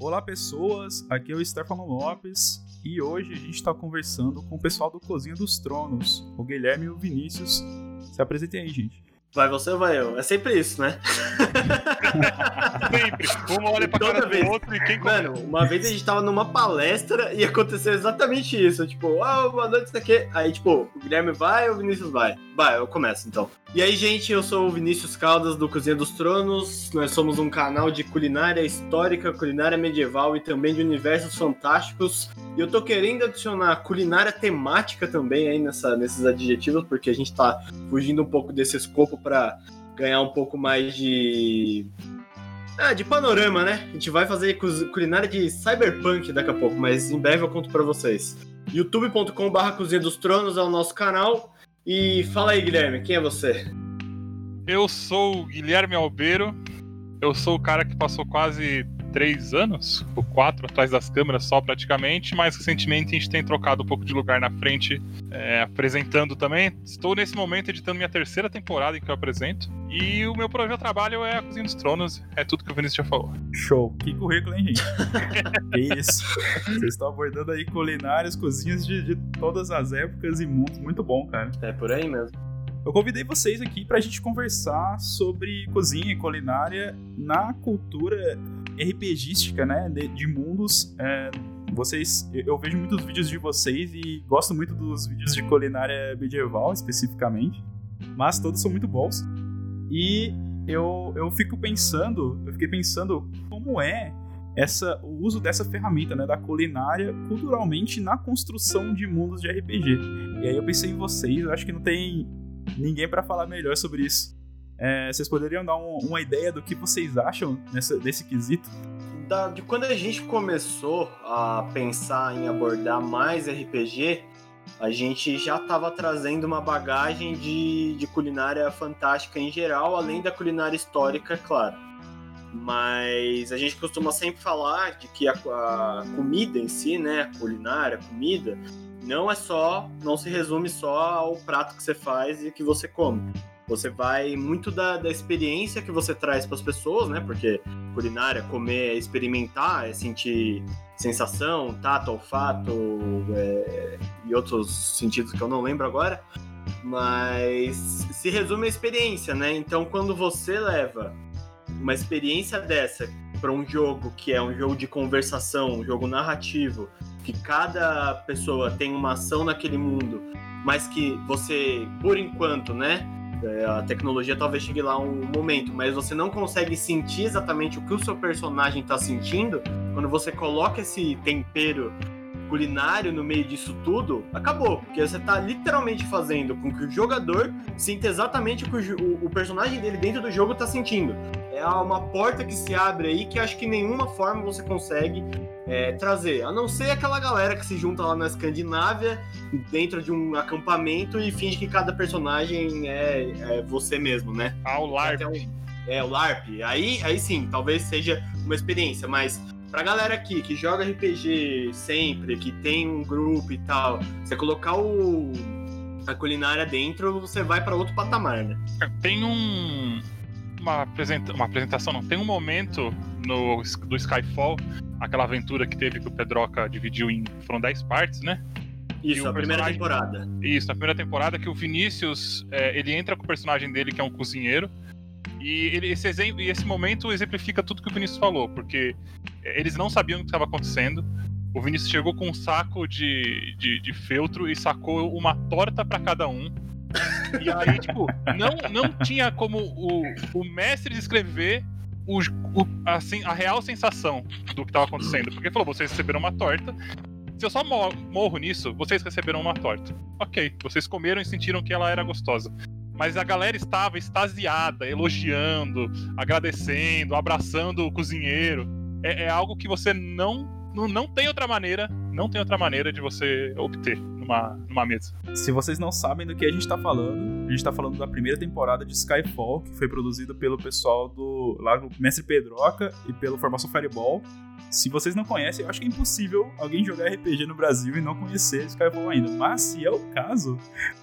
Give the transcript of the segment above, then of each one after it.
Olá pessoas, aqui é o Stefano Lopes e hoje a gente está conversando com o pessoal do Cozinha dos Tronos, o Guilherme e o Vinícius. Se apresentem aí, gente. Vai você ou vai eu? É sempre isso, né? sempre. Uma olha pra Toda cara vez. do outro e quem Mano, uma vez a gente tava numa palestra e aconteceu exatamente isso. Tipo, ah, boa noite, isso aqui. Aí, tipo, o Guilherme vai ou o Vinícius vai? Vai, eu começo então. E aí, gente, eu sou o Vinícius Caldas do Cozinha dos Tronos. Nós somos um canal de culinária histórica, culinária medieval e também de universos fantásticos. E eu tô querendo adicionar culinária temática também aí nessa, nesses adjetivos, porque a gente tá fugindo um pouco desse escopo para ganhar um pouco mais de. Ah, de panorama, né? A gente vai fazer culinária de cyberpunk daqui a pouco, mas em breve eu conto para vocês. youtube.com/barra Cozinha dos Tronos é o nosso canal. E fala aí, Guilherme, quem é você? Eu sou o Guilherme Albeiro. Eu sou o cara que passou quase três anos, ou quatro, atrás das câmeras só praticamente, mas recentemente a gente tem trocado um pouco de lugar na frente, é, apresentando também. Estou nesse momento editando minha terceira temporada em que eu apresento. E o meu projeto de trabalho é a Cozinha dos Tronos, é tudo que o Vinícius já falou. Show! Que currículo, hein, gente? Isso! Vocês estão abordando aí culinárias, cozinhas de, de todas as épocas e mundos. Muito bom, cara. É por aí mesmo. Eu convidei vocês aqui para a gente conversar sobre cozinha e culinária na cultura RPGística, né, de, de mundos. É, vocês, eu vejo muitos vídeos de vocês e gosto muito dos vídeos de culinária medieval, especificamente, mas todos são muito bons. E eu, eu fico pensando, eu fiquei pensando como é essa, o uso dessa ferramenta, né, da culinária, culturalmente na construção de mundos de RPG. E aí eu pensei em vocês, eu acho que não tem ninguém para falar melhor sobre isso. É, vocês poderiam dar um, uma ideia do que vocês acham nessa, desse quesito? Da, de quando a gente começou a pensar em abordar mais RPG, a gente já estava trazendo uma bagagem de, de culinária fantástica em geral, além da culinária histórica, claro. Mas a gente costuma sempre falar de que a, a comida em si, né, a culinária, a comida, não é só, não se resume só ao prato que você faz e que você come. Você vai muito da, da experiência que você traz para as pessoas, né? Porque culinária, comer, é experimentar, é sentir sensação, tato, olfato é, e outros sentidos que eu não lembro agora. Mas se resume a experiência, né? Então, quando você leva uma experiência dessa para um jogo que é um jogo de conversação, um jogo narrativo, que cada pessoa tem uma ação naquele mundo, mas que você, por enquanto, né? É, a tecnologia talvez chegue lá um momento, mas você não consegue sentir exatamente o que o seu personagem está sentindo. Quando você coloca esse tempero culinário no meio disso tudo, acabou. Porque você está literalmente fazendo com que o jogador sinta exatamente o que o, o personagem dele dentro do jogo está sentindo. É uma porta que se abre aí que acho que nenhuma forma você consegue é, trazer. A não ser aquela galera que se junta lá na Escandinávia, dentro de um acampamento e finge que cada personagem é, é você mesmo, né? Ah, o LARP. Um, é, o LARP. Aí, aí sim, talvez seja uma experiência, mas pra galera aqui que joga RPG sempre, que tem um grupo e tal, você colocar o a culinária dentro, você vai para outro patamar, né? Tem um uma, apresenta uma apresentação, não, tem um momento no do Skyfall, aquela aventura que teve que o Pedroca dividiu em foram 10 partes, né? Isso, a primeira temporada. Isso, na primeira temporada que o Vinícius, é, ele entra com o personagem dele que é um cozinheiro, e ele, esse, exemplo, esse momento exemplifica tudo que o Vinícius falou, porque eles não sabiam o que estava acontecendo. O Vinícius chegou com um saco de, de, de feltro e sacou uma torta para cada um. E aí, tipo, não, não tinha como o, o mestre descrever o, o, assim, a real sensação do que estava acontecendo. Porque falou: vocês receberam uma torta. Se eu só morro nisso, vocês receberam uma torta. Ok, vocês comeram e sentiram que ela era gostosa. Mas a galera estava extasiada, elogiando, agradecendo, abraçando o cozinheiro. É, é algo que você não não, não tem outra maneira, não tem outra maneira de você obter numa, numa mesa. Se vocês não sabem do que a gente tá falando, a gente tá falando da primeira temporada de Skyfall, que foi produzido pelo pessoal do lá do Mestre Pedroca e pelo Formação Fireball. Se vocês não conhecem, eu acho que é impossível alguém jogar RPG no Brasil e não conhecer Skyfall ainda. Mas se é o caso,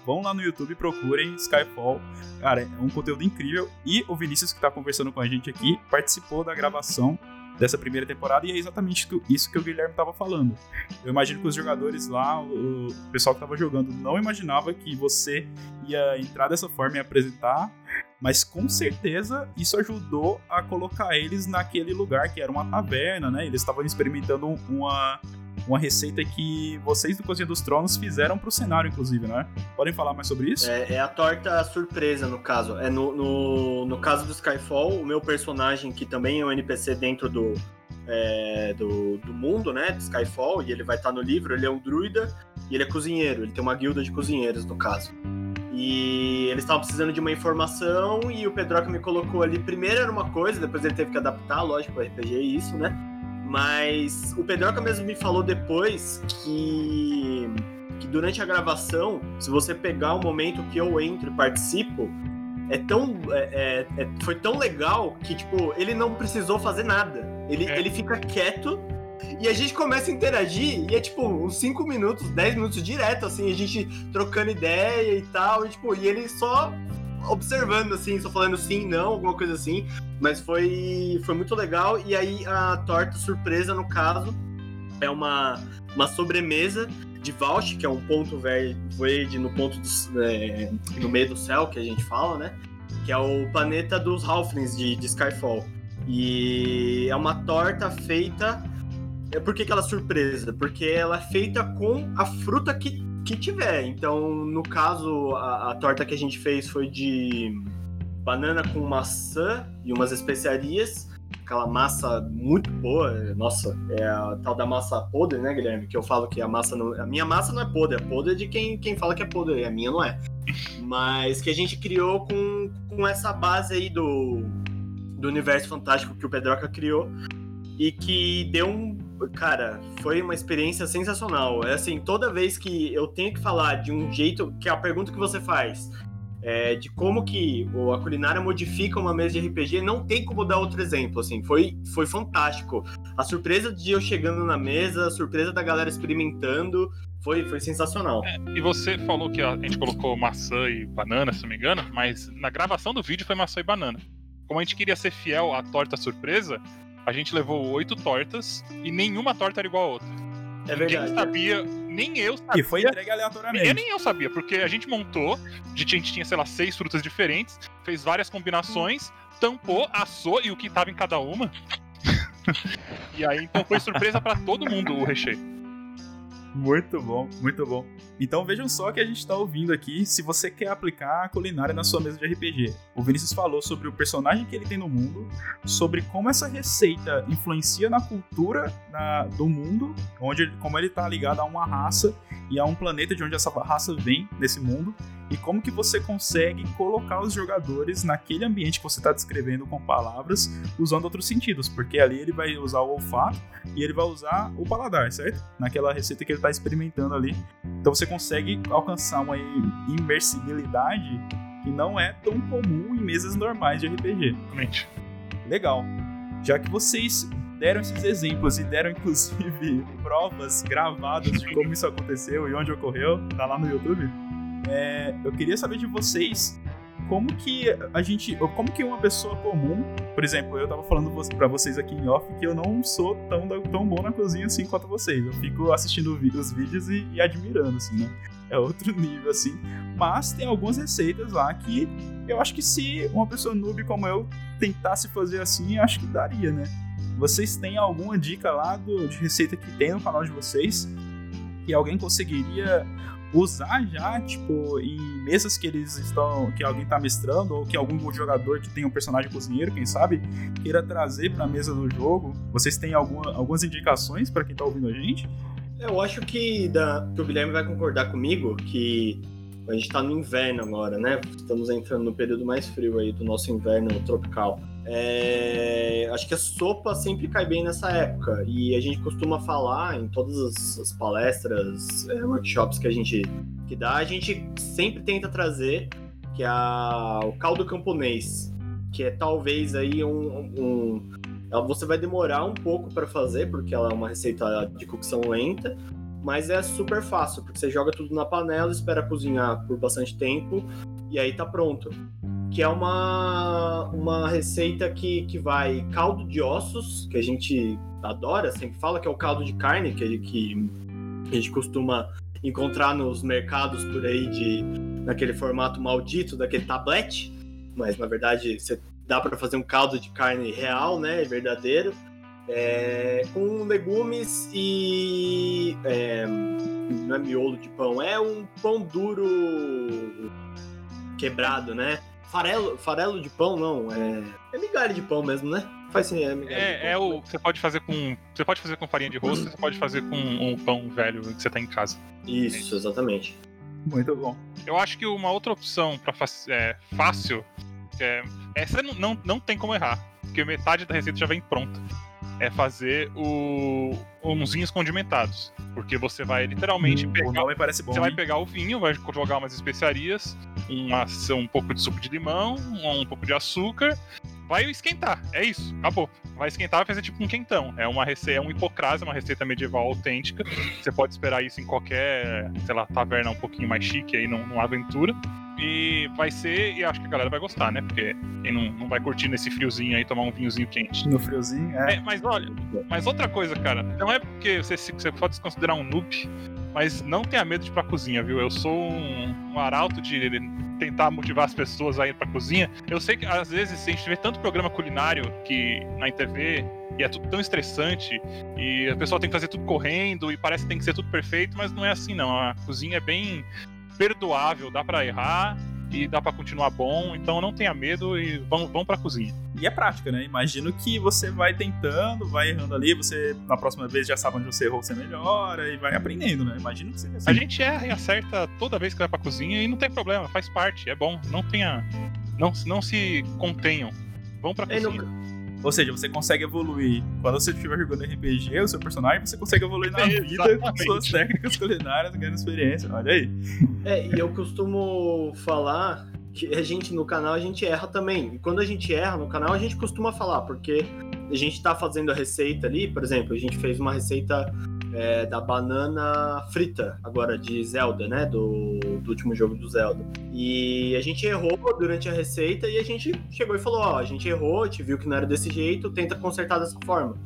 vão lá no YouTube e procurem Skyfall. Cara, é um conteúdo incrível. E o Vinícius, que tá conversando com a gente aqui, participou da gravação dessa primeira temporada e é exatamente isso que o Guilherme estava falando. Eu imagino que os jogadores lá, o pessoal que estava jogando, não imaginava que você ia entrar dessa forma e apresentar, mas com certeza isso ajudou a colocar eles naquele lugar que era uma taverna, né? Eles estavam experimentando uma uma receita que vocês do Cozinha dos Tronos fizeram pro cenário, inclusive, né? Podem falar mais sobre isso? É, é a torta surpresa, no caso. É no, no, no, caso do Skyfall, o meu personagem, que também é um NPC dentro do, é, do, do, mundo, né, de Skyfall, e ele vai estar no livro, ele é um druida e ele é cozinheiro, ele tem uma guilda de cozinheiros, no caso. E eles estavam precisando de uma informação e o Pedroca me colocou ali. Primeiro era uma coisa, depois ele teve que adaptar, lógico, o RPG é isso, né? Mas o Pedroca mesmo me falou depois que, que durante a gravação, se você pegar o momento que eu entro e participo, é tão. É, é, é, foi tão legal que, tipo, ele não precisou fazer nada. Ele, é. ele fica quieto e a gente começa a interagir e é tipo uns 5 minutos, 10 minutos direto, assim, a gente trocando ideia e tal, e, tipo, e ele só observando, assim, só falando sim, não, alguma coisa assim. Mas foi, foi muito legal. E aí a torta surpresa, no caso, é uma, uma sobremesa de Valsh, que é um ponto verde no ponto do, é, no meio do céu, que a gente fala, né? Que é o planeta dos Halflings de, de Skyfall. E é uma torta feita. É, por que, que ela é surpresa? Porque ela é feita com a fruta que que tiver. Então, no caso, a, a, torta que a gente fez foi de banana com maçã e umas especiarias. Aquela massa muito boa. Nossa, é a tal da massa podre, né, Guilherme? Que eu falo que a massa não. A minha massa não é podre, é podre de quem, quem fala que é podre, a minha não é. Mas que a gente criou com, com essa base aí do, do universo fantástico que o Pedroca criou e que deu um Cara, foi uma experiência sensacional. É assim, toda vez que eu tenho que falar de um jeito, que é a pergunta que você faz, é, de como que a culinária modifica uma mesa de RPG, não tem como dar outro exemplo, assim, foi, foi fantástico. A surpresa de eu chegando na mesa, a surpresa da galera experimentando, foi, foi sensacional. É, e você falou que a gente colocou maçã e banana, se não me engano, mas na gravação do vídeo foi maçã e banana. Como a gente queria ser fiel à torta surpresa, a gente levou oito tortas e nenhuma torta era igual a outra. É Ninguém verdade. sabia, nem eu sabia. E foi entregue aleatoriamente. Nem eu sabia, porque a gente montou, a gente tinha, sei lá, seis frutas diferentes, fez várias combinações, tampou, assou e o que tava em cada uma. e aí, então foi surpresa para todo mundo o recheio. Muito bom, muito bom. Então vejam só que a gente está ouvindo aqui se você quer aplicar a culinária na sua mesa de RPG. O Vinícius falou sobre o personagem que ele tem no mundo, sobre como essa receita influencia na cultura na, do mundo, onde como ele está ligado a uma raça e a um planeta de onde essa raça vem nesse mundo e como que você consegue colocar os jogadores naquele ambiente que você está descrevendo com palavras, usando outros sentidos, porque ali ele vai usar o olfato e ele vai usar o paladar, certo? Naquela receita que ele está experimentando ali. Então você consegue alcançar uma imersibilidade que não é tão comum em mesas normais de RPG. Realmente. Legal. Já que vocês deram esses exemplos e deram inclusive provas gravadas de como isso aconteceu e onde ocorreu, tá lá no YouTube. É, eu queria saber de vocês como que a gente, como que uma pessoa comum, por exemplo, eu tava falando para vocês aqui em off que eu não sou tão, tão bom na cozinha assim quanto vocês. Eu fico assistindo os vídeos e, e admirando, assim, né? É outro nível, assim. Mas tem algumas receitas lá que eu acho que se uma pessoa noob como eu tentasse fazer assim, acho que daria, né? Vocês têm alguma dica lá do, de receita que tem no canal de vocês que alguém conseguiria usar já, tipo, em mesas que eles estão. que alguém tá mestrando, ou que algum jogador que tem um personagem cozinheiro, quem sabe, queira trazer pra mesa do jogo. Vocês têm alguma, algumas indicações para quem tá ouvindo a gente? Eu acho que, da, que o Guilherme vai concordar comigo que a gente tá no inverno agora, né? Estamos entrando no período mais frio aí do nosso inverno tropical. É, acho que a sopa sempre cai bem nessa época e a gente costuma falar em todas as, as palestras, é, workshops que a gente que dá, a gente sempre tenta trazer que é a, o caldo camponês, que é talvez aí um, um você vai demorar um pouco para fazer porque ela é uma receita de cocção lenta, mas é super fácil porque você joga tudo na panela, espera cozinhar por bastante tempo e aí tá pronto. Que é uma, uma receita que, que vai caldo de ossos, que a gente adora, sempre fala que é o caldo de carne que, que a gente costuma encontrar nos mercados por aí de naquele formato maldito daquele tablete, mas na verdade você dá para fazer um caldo de carne real, né, verdadeiro, é, com legumes e é, não é miolo de pão, é um pão duro quebrado, né? Farelo, farelo de pão não, é, é migalha de pão mesmo, né? Faz sim, é migalha É, de pão. é o. Você pode fazer com. Você pode fazer com farinha de rosto, você pode fazer com um pão velho que você tá em casa. Isso, exatamente. Muito bom. Eu acho que uma outra opção pra fac- é, fácil. É, essa não, não, não tem como errar. Porque metade da receita já vem pronta. É fazer o, uns vinhos condimentados. Porque você vai literalmente Hum, o pegar. nome parece bom. Você vai hein? pegar o vinho, vai jogar umas especiarias, uma, um pouco de suco de limão, um pouco de açúcar, vai esquentar. É isso, acabou. Vai esquentar, vai fazer tipo um quentão. É uma receita, é um hipocrase, uma receita medieval autêntica. Você pode esperar isso em qualquer, sei lá, taverna um pouquinho mais chique aí, num- numa aventura. E vai ser, e acho que a galera vai gostar, né? Porque quem não, não vai curtir nesse friozinho aí tomar um vinhozinho quente. No friozinho, é. É, mas olha, mas outra coisa, cara, não é porque você, você pode se considerar um noob, mas não tenha medo de ir pra cozinha, viu? Eu sou um, um arauto de tentar motivar as pessoas a ir pra cozinha. Eu sei que às vezes a gente vê tanto programa culinário que na TV e é tudo tão estressante e a pessoa tem que fazer tudo correndo e parece que tem que ser tudo perfeito, mas não é assim não. A cozinha é bem perdoável, dá pra errar e dá pra continuar bom, então não tenha medo e vão, vão pra cozinha. E é prática, né? Imagino que você vai tentando, vai errando ali, você na próxima vez já sabe onde você errou, você melhora e vai aprendendo, né? Imagino que seja assim. A gente erra e acerta toda vez que vai pra cozinha e não tem problema, faz parte, é bom. Não tenha. Não, não se contenham. Vão pra É, cozinha. Ou seja, você consegue evoluir. Quando você estiver jogando RPG, o seu personagem, você consegue evoluir na vida com suas técnicas culinárias, ganhando experiência. Olha aí. É, e eu costumo falar que a gente no canal a gente erra também. E quando a gente erra no canal, a gente costuma falar, porque a gente tá fazendo a receita ali, por exemplo, a gente fez uma receita é, da banana frita, agora de Zelda, né? Do, do último jogo do Zelda. E a gente errou durante a receita e a gente chegou e falou: Ó, a gente errou, a gente viu que não era desse jeito, tenta consertar dessa forma.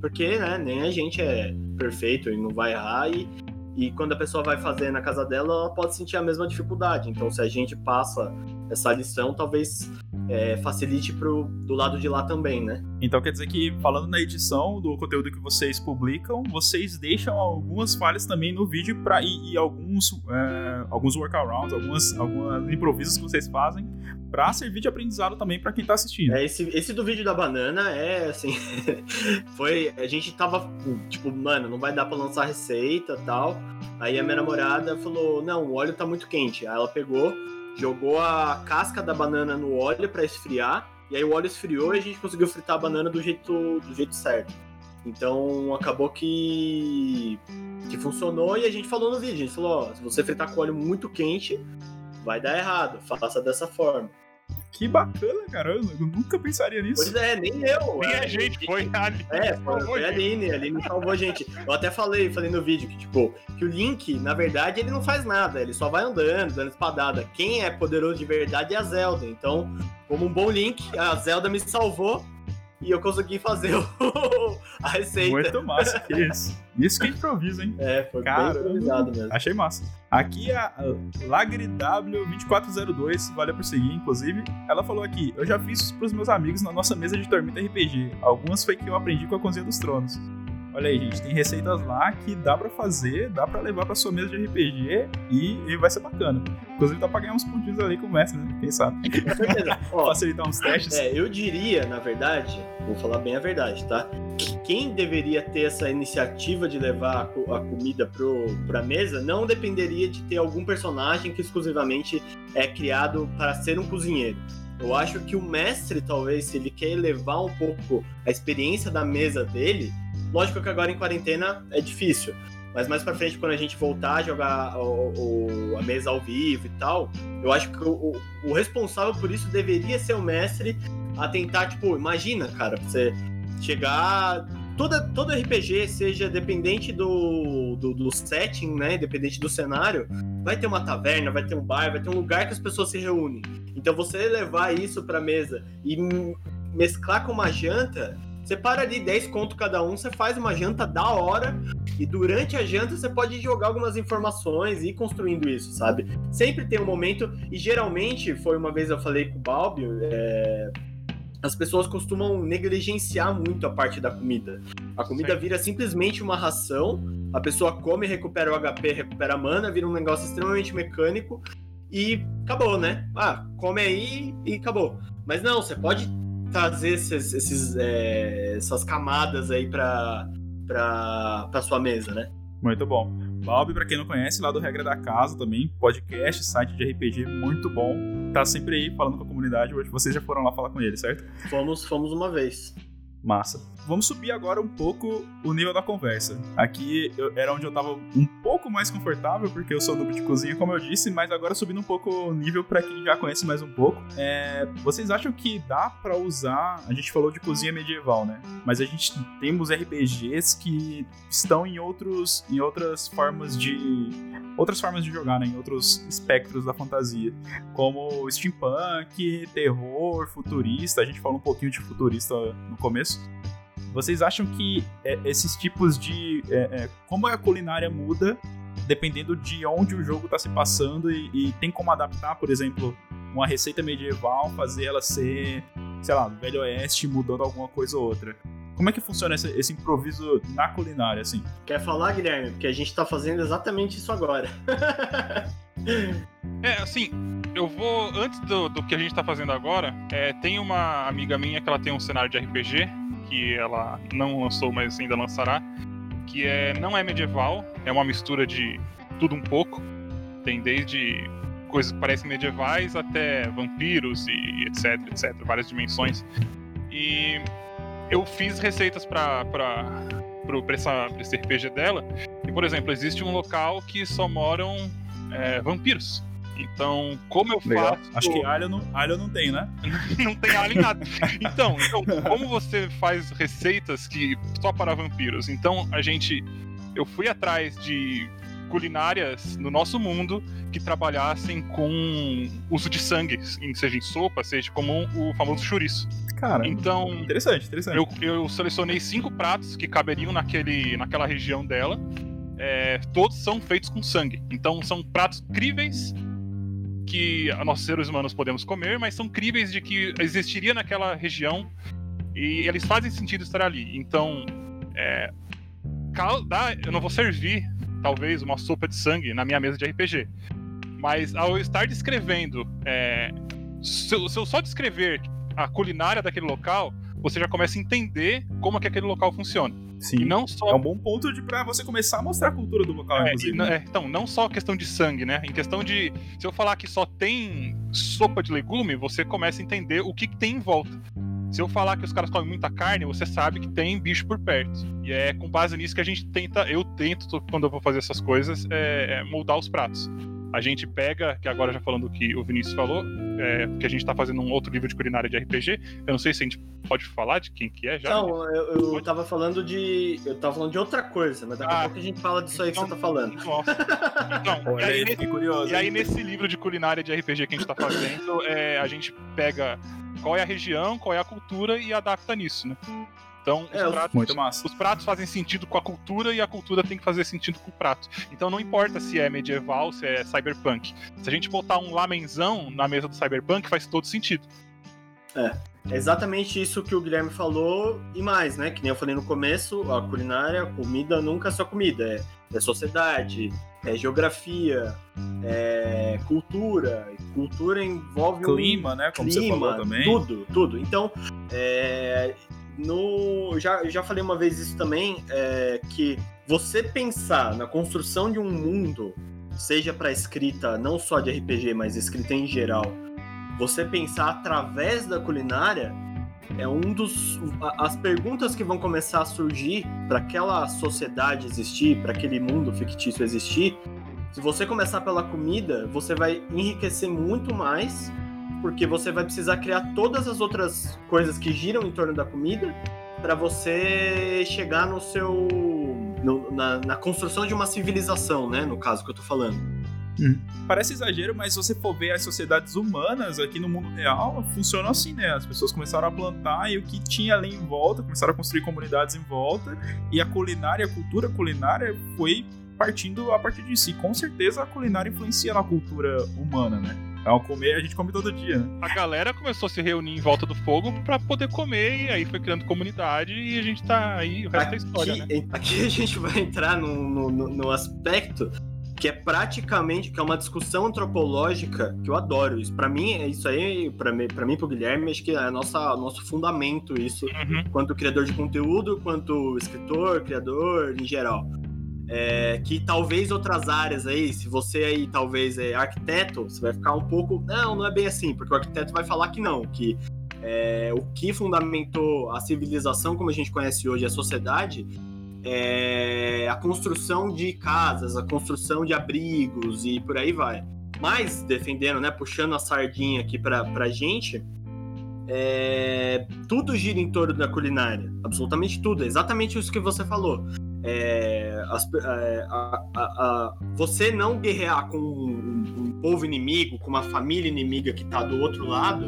Porque, né, nem a gente é perfeito e não vai errar e e quando a pessoa vai fazer na casa dela, ela pode sentir a mesma dificuldade. Então, se a gente passa essa lição, talvez é, facilite pro, do lado de lá também, né? Então quer dizer que, falando na edição do conteúdo que vocês publicam, vocês deixam algumas falhas também no vídeo pra, e, e alguns, é, alguns workarounds, algumas, algumas improvisos que vocês fazem pra servir de aprendizado também pra quem tá assistindo. É, esse, esse do vídeo da banana é assim. foi. A gente tava, tipo, mano, não vai dar pra lançar receita tal. Aí a minha namorada falou: não, o óleo tá muito quente. Aí ela pegou, jogou a casca da banana no óleo pra esfriar. E aí o óleo esfriou e a gente conseguiu fritar a banana do jeito, do jeito certo. Então acabou que, que funcionou e a gente falou no vídeo. A gente falou: ó, se você fritar com óleo muito quente, vai dar errado. Faça dessa forma. Que bacana, cara. Eu nunca pensaria nisso. Pois é, nem eu. Nem é, a gente, foi ali. É, foi, foi a Aline, a Aline salvou a gente. Eu até falei, falei no vídeo que, tipo, que o Link, na verdade, ele não faz nada, ele só vai andando, dando espadada. Quem é poderoso de verdade é a Zelda. Então, como um bom Link, a Zelda me salvou e eu consegui fazer o- a receita. Muito massa, que isso. Isso que é improviso, hein? É, foi Caramba. bem improvisado mesmo. Achei massa. Aqui a LagriW2402, valeu por seguir, inclusive. Ela falou aqui: Eu já fiz isso pros meus amigos na nossa mesa de Tormenta RPG. Algumas foi que eu aprendi com a Cozinha dos Tronos. Olha aí, gente, tem receitas lá que dá pra fazer, dá pra levar pra sua mesa de RPG e, e vai ser bacana. Inclusive, dá pra ganhar uns pontinhos ali com o mestre, né? Quem sabe? Ó, Facilitar uns testes. É, eu diria, na verdade, vou falar bem a verdade, tá? Que quem deveria ter essa iniciativa de levar a, co- a comida pro, pra mesa não dependeria de ter algum personagem que exclusivamente é criado para ser um cozinheiro. Eu acho que o mestre, talvez, se ele quer elevar um pouco a experiência da mesa dele, lógico que agora em quarentena é difícil. Mas mais pra frente, quando a gente voltar a jogar o- o- a mesa ao vivo e tal, eu acho que o, o- o responsável por isso deveria ser o mestre a tentar, tipo, imagina, cara, você chegar toda, todo RPG, seja dependente do, do, do, setting, né? Dependente do cenário, vai ter uma taverna, vai ter um bar, vai ter um lugar que as pessoas se reúnem. Então você levar isso pra mesa e mesclar com uma janta, você para ali 10 conto cada um, você faz uma janta da hora e durante a janta você pode jogar algumas informações e ir construindo isso, sabe? Sempre tem um momento, e geralmente, foi uma vez eu falei com o Balbio, é, as pessoas costumam negligenciar muito a parte da comida. A comida Sim. vira simplesmente uma ração, a pessoa come, recupera o HP, recupera a mana, vira um negócio extremamente mecânico e acabou, né? Ah, come aí e acabou. Mas não, você pode trazer esses, esses é, essas camadas aí para para sua mesa, né? Muito bom. Balbi, para quem não conhece, lá do Regra da Casa também, podcast, site de RPG muito bom. Tá sempre aí falando com a comunidade. Hoje vocês já foram lá falar com ele, certo? Fomos, fomos uma vez. Massa. Vamos subir agora um pouco o nível da conversa. Aqui eu, era onde eu tava um pouco mais confortável, porque eu sou noob de cozinha, como eu disse, mas agora subindo um pouco o nível para quem já conhece mais um pouco. É, vocês acham que dá para usar? A gente falou de cozinha medieval, né? Mas a gente temos RPGs que estão em outros, em outras formas de outras formas de jogar, né? Em outros espectros da fantasia, como steampunk, terror, futurista. A gente falou um pouquinho de futurista no começo. Vocês acham que é, esses tipos de. É, é, como a culinária muda dependendo de onde o jogo está se passando e, e, tem como adaptar, por exemplo, uma receita medieval, fazer ela ser, sei lá, Velho Oeste, mudando alguma coisa ou outra? Como é que funciona esse, esse improviso na culinária, assim? Quer falar, Guilherme? Porque a gente está fazendo exatamente isso agora. é, assim, eu vou. Antes do, do que a gente está fazendo agora, é, tem uma amiga minha que ela tem um cenário de RPG que ela não lançou, mas ainda lançará, que é não é medieval, é uma mistura de tudo um pouco. Tem desde coisas que parecem medievais até vampiros e etc, etc, várias dimensões. E eu fiz receitas para para esse RPG dela. E, por exemplo, existe um local que só moram é, vampiros. Então, como eu Legal. faço. Acho que alho não, alho não tem, né? não tem alho em nada. Então, então, como você faz receitas que só para vampiros? Então, a gente. Eu fui atrás de culinárias no nosso mundo que trabalhassem com uso de sangue, seja em sopa, seja como o famoso chouriço. Cara, então interessante, interessante. Eu, eu selecionei cinco pratos que caberiam naquele, naquela região dela. É, todos são feitos com sangue. Então são pratos críveis que nós seres humanos podemos comer, mas são críveis de que existiria naquela região e eles fazem sentido estar ali. Então, é, eu não vou servir, talvez, uma sopa de sangue na minha mesa de RPG, mas ao estar descrevendo, é, se, eu, se eu só descrever a culinária daquele local, você já começa a entender como é que aquele local funciona. Sim. E não só... É um bom ponto de para você começar a mostrar a cultura do local, é, e, né? é, então, não só questão de sangue, né? Em questão de. Se eu falar que só tem sopa de legume, você começa a entender o que, que tem em volta. Se eu falar que os caras comem muita carne, você sabe que tem bicho por perto. E é com base nisso que a gente tenta, eu tento, quando eu vou fazer essas coisas, é, é moldar os pratos a gente pega, que agora já falando o que o Vinícius falou, é, que a gente tá fazendo um outro livro de culinária de RPG. Eu não sei se a gente pode falar de quem que é já. Não, eu, eu tava falando de. Eu tava falando de outra coisa, mas daqui a ah, pouco a gente fala disso aí então, que você tá falando. Nossa. Então, e aí, nesse, curioso, e aí nesse livro de culinária de RPG que a gente tá fazendo, é, a gente pega qual é a região, qual é a cultura e adapta nisso, né? Então, é, os, pratos, muito massa. os pratos fazem sentido com a cultura e a cultura tem que fazer sentido com o prato. Então, não importa se é medieval, se é cyberpunk. Se a gente botar um lamenzão na mesa do cyberpunk, faz todo sentido. É. É exatamente isso que o Guilherme falou e mais, né? Que nem eu falei no começo, a culinária, a comida nunca é só comida, é, é sociedade, é geografia, é cultura. Cultura envolve clima, um né? Como clima, você falou também. Tudo, tudo. Então, é, no já, já falei uma vez isso também, é, que você pensar na construção de um mundo, seja para escrita não só de RPG, mas escrita em geral, você pensar através da culinária é um dos as perguntas que vão começar a surgir para aquela sociedade existir, para aquele mundo fictício existir. Se você começar pela comida, você vai enriquecer muito mais porque você vai precisar criar todas as outras coisas que giram em torno da comida para você chegar no seu no, na, na, construção de uma civilização, né? No caso que eu tô falando. Hum. Parece exagero, mas se você for ver as sociedades humanas aqui no mundo real, funcionam assim, né? As pessoas começaram a plantar e o que tinha ali em volta, começaram a construir comunidades em volta, e a culinária, a cultura culinária foi partindo a partir disso. E com certeza a culinária influencia na cultura humana, né? É um comer, a gente come todo dia, né? A galera começou a se reunir em volta do fogo para poder comer, e aí foi criando comunidade e a gente tá aí, o resto aqui, é história, né? Aqui a gente vai entrar no, no, no aspecto que é praticamente que é uma discussão antropológica que eu adoro isso. Para mim, é isso aí, para mim, para mim, pro Guilherme, acho que é nossa nosso fundamento isso, uhum. quanto criador de conteúdo, quanto escritor, criador em geral. É, que talvez outras áreas aí, se você aí talvez é arquiteto, você vai ficar um pouco. Não, não é bem assim, porque o arquiteto vai falar que não, que é, o que fundamentou a civilização como a gente conhece hoje, a sociedade, é a construção de casas, a construção de abrigos e por aí vai. Mas, defendendo, né, puxando a sardinha aqui pra, pra gente, é, tudo gira em torno da culinária. Absolutamente tudo. É exatamente isso que você falou. É, as, é, a, a, a, você não guerrear com um, um, povo inimigo, com uma família inimiga que está do outro lado,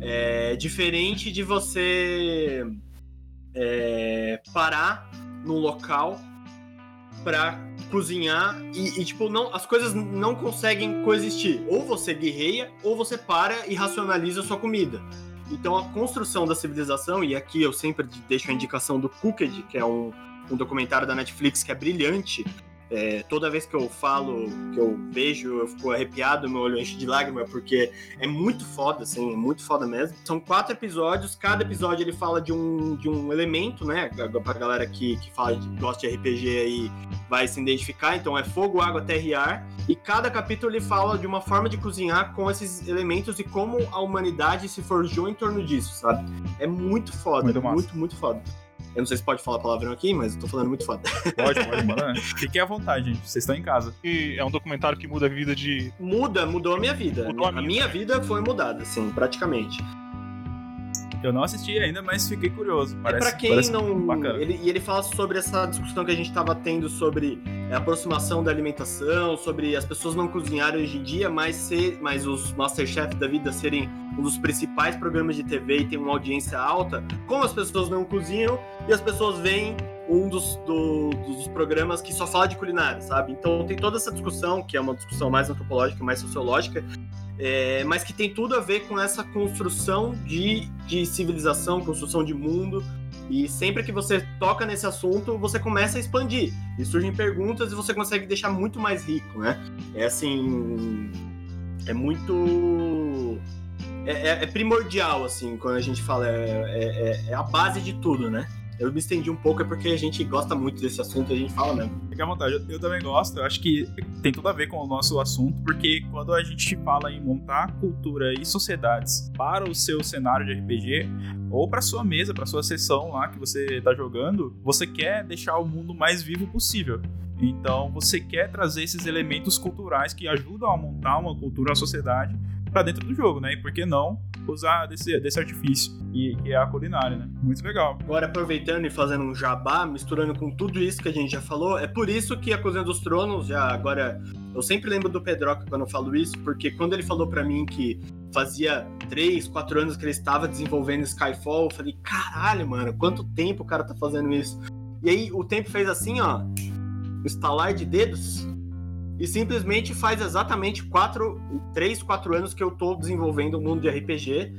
é diferente de você é, parar num local para cozinhar e, e, tipo não as coisas não conseguem coexistir. Ou você guerreia ou você para e racionaliza a sua comida. Então a construção da civilização e aqui eu sempre deixo a indicação do Cooked que é um um documentário da Netflix que é brilhante. É, toda vez que eu falo, que eu vejo, eu fico arrepiado, meu olho enche de lágrimas, porque é muito foda, assim, é muito foda mesmo. São quatro episódios, cada episódio ele fala de um, de um elemento, né? Pra galera que, que fala, gosta de RPG aí, vai se identificar. Então é fogo, água, terra e ar. E cada capítulo ele fala de uma forma de cozinhar com esses elementos e como a humanidade se forjou em torno disso, sabe? É muito foda, muito, muito, muito foda. Eu não sei se pode falar palavrão aqui, mas eu tô falando muito foda. Pode, pode, manda. Fiquem à vontade, gente. Vocês estão em casa. E é um documentário que muda a vida de. Muda, mudou a minha vida. Mudou a minha, a minha vida foi mudada, assim, praticamente. Eu não assisti ainda, mas fiquei curioso. Parece, é pra quem não. Ele, e ele fala sobre essa discussão que a gente estava tendo sobre a aproximação da alimentação, sobre as pessoas não cozinharem hoje em dia, mas, ser, mas os Masterchef da vida serem um dos principais programas de TV e ter uma audiência alta. Como as pessoas não cozinham e as pessoas veem um dos, do, dos programas que só fala de culinária, sabe? Então tem toda essa discussão, que é uma discussão mais antropológica, mais sociológica, é, mas que tem tudo a ver com essa construção de, de civilização, construção de mundo. E sempre que você toca nesse assunto, você começa a expandir. E surgem perguntas e você consegue deixar muito mais rico, né? É assim. É muito. É, é, é primordial, assim, quando a gente fala. É, é, é a base de tudo, né? Eu me estendi um pouco, é porque a gente gosta muito desse assunto a gente fala mesmo. Fique à vontade, eu, também gosto. Eu acho que tem tudo a ver com o nosso assunto, porque quando a gente fala em montar cultura e sociedades para o seu cenário de RPG, ou para sua mesa, para sua sessão lá que você está jogando, você quer deixar o mundo mais vivo possível. Então, você quer trazer esses elementos culturais que ajudam a montar uma cultura, uma sociedade para dentro do jogo, né? E por que não usar desse, desse artifício, e, que é a culinária, né? Muito legal. Agora, aproveitando e fazendo um jabá, misturando com tudo isso que a gente já falou, é por isso que a Cozinha dos Tronos, já agora, eu sempre lembro do Pedroca quando eu falo isso, porque quando ele falou para mim que fazia 3, 4 anos que ele estava desenvolvendo Skyfall, eu falei, caralho, mano, quanto tempo o cara tá fazendo isso? E aí o tempo fez assim, ó, estalar de dedos, e simplesmente faz exatamente quatro, três, quatro anos que eu tô desenvolvendo o mundo de RPG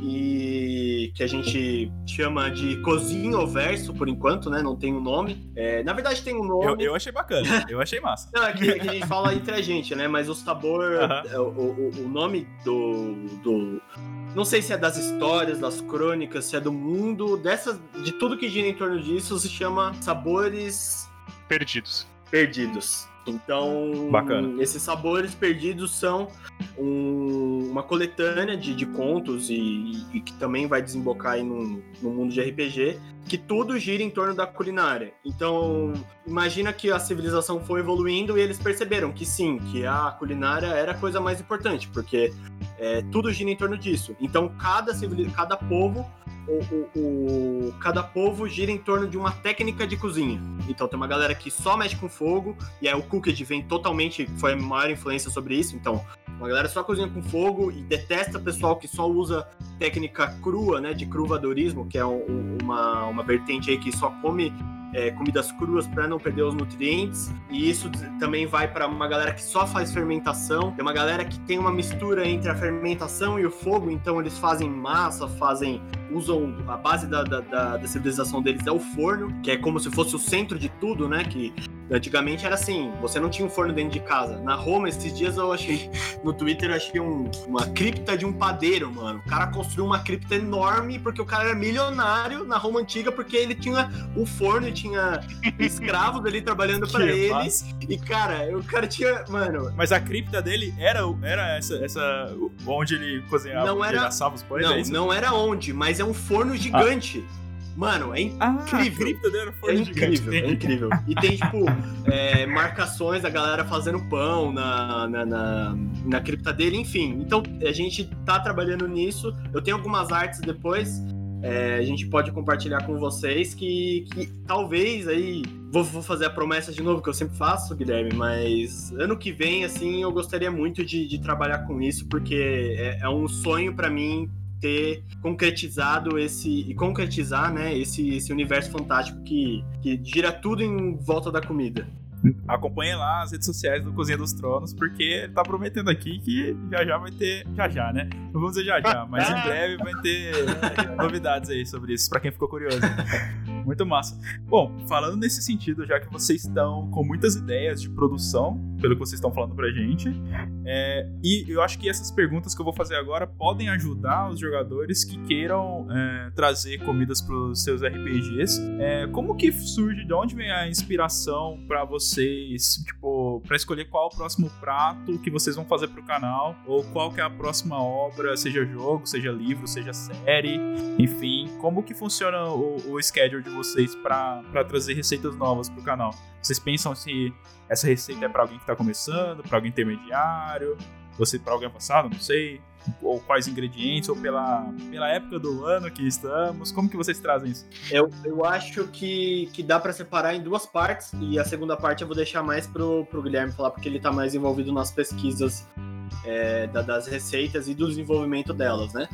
e que a gente chama de Cozinho Verso por enquanto, né? Não tem um nome. É, na verdade tem um nome. Eu, eu achei bacana, eu achei massa. Não, é que, é que, a gente fala entre a gente, né? Mas o sabor, uh -huh. o, o, o, nome do, do, não sei se é das histórias, das crônicas, se é do mundo, dessas, de tudo que gira em torno disso, se chama Sabores Perdidos. Perdidos. Então, Bacana. esses sabores perdidos são um, uma coletânea de, de contos e, e, que também vai desembocar aí no, no mundo de RPG, que tudo gira em torno da culinária. Então, imagina que a civilização foi evoluindo e eles perceberam que sim, que a culinária era a coisa mais importante, porque É, tudo gira em torno disso. Então, cada, cada povo o, o, o, cada povo gira em torno de uma técnica de cozinha. Então tem uma galera que só mexe com fogo, e aí o Cooked vem totalmente, foi a maior influência sobre isso. Então, uma galera só cozinha com fogo e detesta pessoal que só usa técnica crua, né, de cruvadorismo, que é um, uma, uma vertente aí que só come é, comidas cruas para não perder os nutrientes. E isso também vai para uma galera que só faz fermentação. Tem uma galera que tem uma mistura entre a fermentação e o fogo, então eles fazem massa, fazem usam a base da, da, da, da civilização deles é o forno, que é como se fosse o centro de tudo, né? Que antigamente era assim, você não tinha um forno dentro de casa. Na Roma, esses dias eu achei no Twitter eu achei um, uma cripta de um padeiro, mano. O cara construiu uma cripta enorme porque o cara era milionário na Roma antiga porque ele tinha o forno e tinha escravos ali trabalhando para ele. Massa. E, cara, o cara tinha. Mano. Mas a cripta dele era, era essa, essa. onde ele cozinhava, não era, ele assava os pães? Não, é não era onde, mas é um forno gigante. Ah. Mano, é incrível. Ah, a cripta dele era forno é incrível, gigante. é incrível. E tem, tipo, é, marcações da galera fazendo pão na, na, na, na cripta dele, enfim. Então, a gente tá trabalhando nisso. Eu tenho algumas artes depois é, a gente pode compartilhar com vocês que, que talvez aí vou, vou, fazer a promessa de novo que eu sempre faço, Guilherme, mas ano que vem assim eu gostaria muito de, de trabalhar com isso porque é, é um sonho para mim ter concretizado esse e concretizar né esse, esse universo fantástico que, que gira tudo em volta da comida. Acompanhe lá as redes sociais do Cozinha dos Tronos, porque ele tá prometendo aqui que já já vai ter. Já já, né? Não vamos dizer já já, mas em breve vai ter novidades aí sobre isso, para quem ficou curioso. Muito massa. Bom, falando nesse sentido, já que vocês estão com muitas ideias de produção, pelo que vocês estão falando pra gente, é, e eu acho que essas perguntas que eu vou fazer agora podem ajudar os jogadores que queiram é, trazer comidas pros seus RPGs. É, como que surge, de onde vem a inspiração para vocês, tipo, para escolher qual o próximo prato que vocês vão fazer pro canal, ou qual que é a próxima obra, seja jogo, seja livro, seja série, enfim, como que funciona o, o schedule de vocês para trazer receitas novas pro canal? Vocês pensam se essa receita é para alguém que está começando, para alguém intermediário, você para alguém avançado, não sei, ou quais ingredientes, ou pela, pela época do ano que estamos, como que vocês trazem isso? Eu, eu acho que, que dá para separar em duas partes, e a segunda parte eu vou deixar mais pro, pro Guilherme falar, porque ele está mais envolvido nas pesquisas é, da, das receitas e do desenvolvimento delas, né?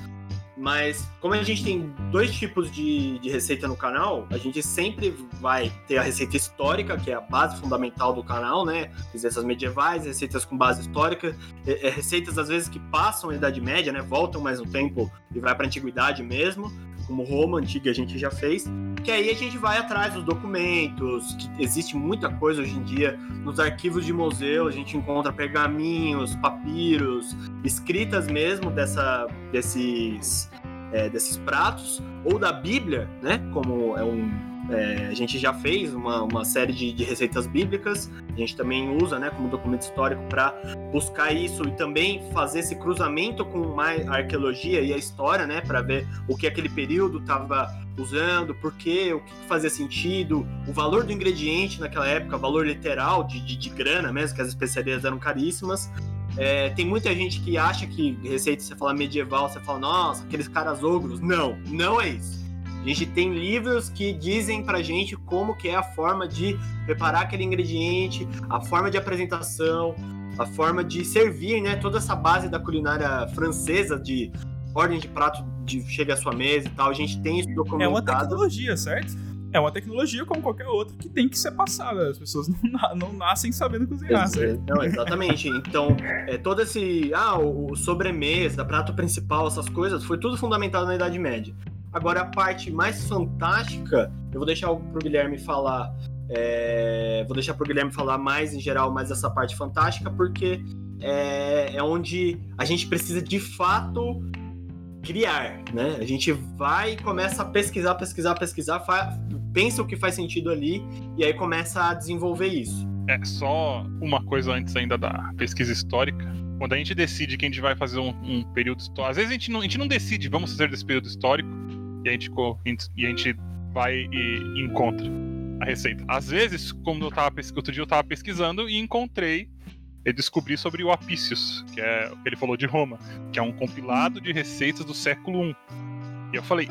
Mas como a gente tem dois tipos de, de receita no canal, a gente sempre vai ter a receita histórica, que é a base fundamental do canal, né? Receitas medievais, receitas com base histórica, é, é, receitas às vezes que passam a Idade Média, né? Voltam mais no tempo e vai para a Antiguidade mesmo como Roma antiga a gente já fez, que aí a gente vai atrás dos documentos, que existe muita coisa hoje em dia nos arquivos de museu, a gente encontra pergaminhos, papiros, escritas mesmo dessa, desses, é, desses pratos, ou da Bíblia, né, como é um é, a gente já fez uma, uma série de, de, receitas bíblicas, a gente também usa né, como documento histórico para buscar isso e também fazer esse cruzamento com mais a arqueologia e a história, né, para ver o que aquele período estava usando, por quê, o que fazia sentido, o valor do ingrediente naquela época, valor literal de, de, de grana mesmo, que as especiarias eram caríssimas. É, tem muita gente que acha que receita, você fala medieval, você fala, nossa, aqueles caras ogros. Não, não é isso a gente tem livros que dizem pra gente como que é a forma de preparar aquele ingrediente, a forma de apresentação, a forma de servir, né? Toda essa base da culinária francesa de ordem de prato de chega à sua mesa e tal. A gente tem isso documentado. É uma tecnologia, certo? É uma tecnologia como qualquer outra que tem que ser passada. As pessoas não, não nascem sabendo cozinhar, certo? Não, exatamente. Então, é, todo esse. Ah, o, o sobremesa, prato principal, essas coisas, foi tudo fundamentado na Idade Média. Agora, a parte mais fantástica, eu vou deixar pro Guilherme falar. É, vou deixar pro Guilherme falar mais em geral, mais essa parte fantástica, porque é, é onde a gente precisa de fato criar, né? A gente vai e começa a pesquisar, pesquisar, pesquisar, pensa o que faz sentido ali e aí começa a desenvolver isso. É só uma coisa antes ainda da pesquisa histórica. Quando a gente decide que a gente vai fazer um, um período histórico, às vezes a gente, não, a gente não decide, vamos fazer desse período histórico, e a gente, e a gente vai e encontra a receita. Às vezes, como eu tava outro dia eu tava pesquisando e encontrei eu descobri sobre o Apicius, que é o que ele falou de Roma, que é um compilado de receitas do século I. E eu falei,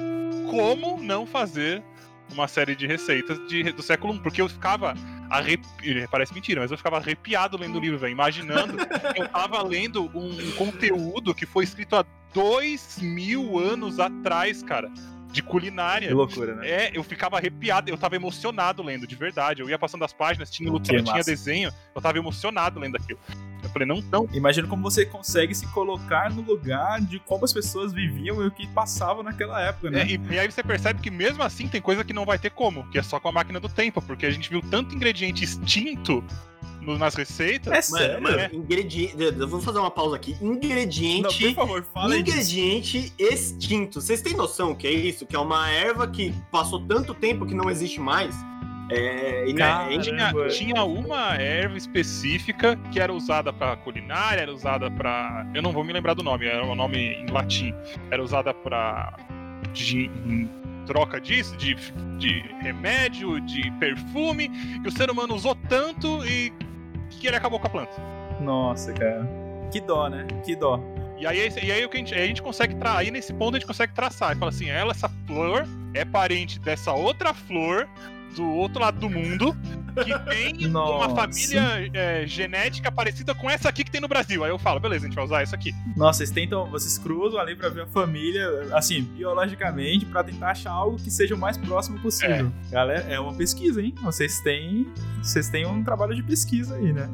como não fazer uma série de receitas de, do século I? Porque eu ficava arrepiado, parece mentira, mas eu ficava arrepiado lendo o livro, véio, imaginando que eu tava lendo um conteúdo que foi escrito há dois mil anos atrás, cara de culinária. Que loucura, né? É, eu ficava arrepiado, eu tava emocionado lendo, de verdade. Eu ia passando as páginas, tinha ilustração, tinha desenho, eu tava emocionado lendo aquilo. Eu falei, não, não. Imagina como você consegue se colocar no lugar de como as pessoas viviam e o que passavam naquela época, né? É, e, e, aí você percebe que mesmo assim tem coisa que não vai ter como, que é só com a máquina do tempo, porque a gente viu tanto ingrediente extinto no, nas receitas. É sério? Mano, é. ingrediente. Eu vou fazer uma pausa aqui. Ingrediente. Não, por favor, fala Ingrediente disso. extinto. Vocês têm noção o que é isso? Que é uma erva que passou tanto tempo que não existe mais? É, Caramba. tinha, tinha uma erva específica que era usada para culinária, era usada para, eu não vou me lembrar do nome, era um nome em latim, era usada para de, troca disso, de, de remédio, de perfume, que o ser humano usou tanto e que ele acabou com a planta. Nossa, cara. Que dó, né? Que dó. E aí, e aí, o que a gente, a gente consegue traçar, aí nesse ponto a gente consegue traçar e fala assim, ela, essa flor é parente dessa outra flor do outro lado do mundo que tem Nossa. uma família é, genética parecida com essa aqui que tem no Brasil. Aí eu falo, beleza, a gente vai usar essa aqui. Nossa, vocês tentam, vocês cruzam ali pra ver a família, assim, biologicamente, pra tentar achar algo que seja o mais próximo possível. É. Galera, é uma pesquisa, hein? Vocês têm, vocês têm um trabalho de pesquisa aí, né?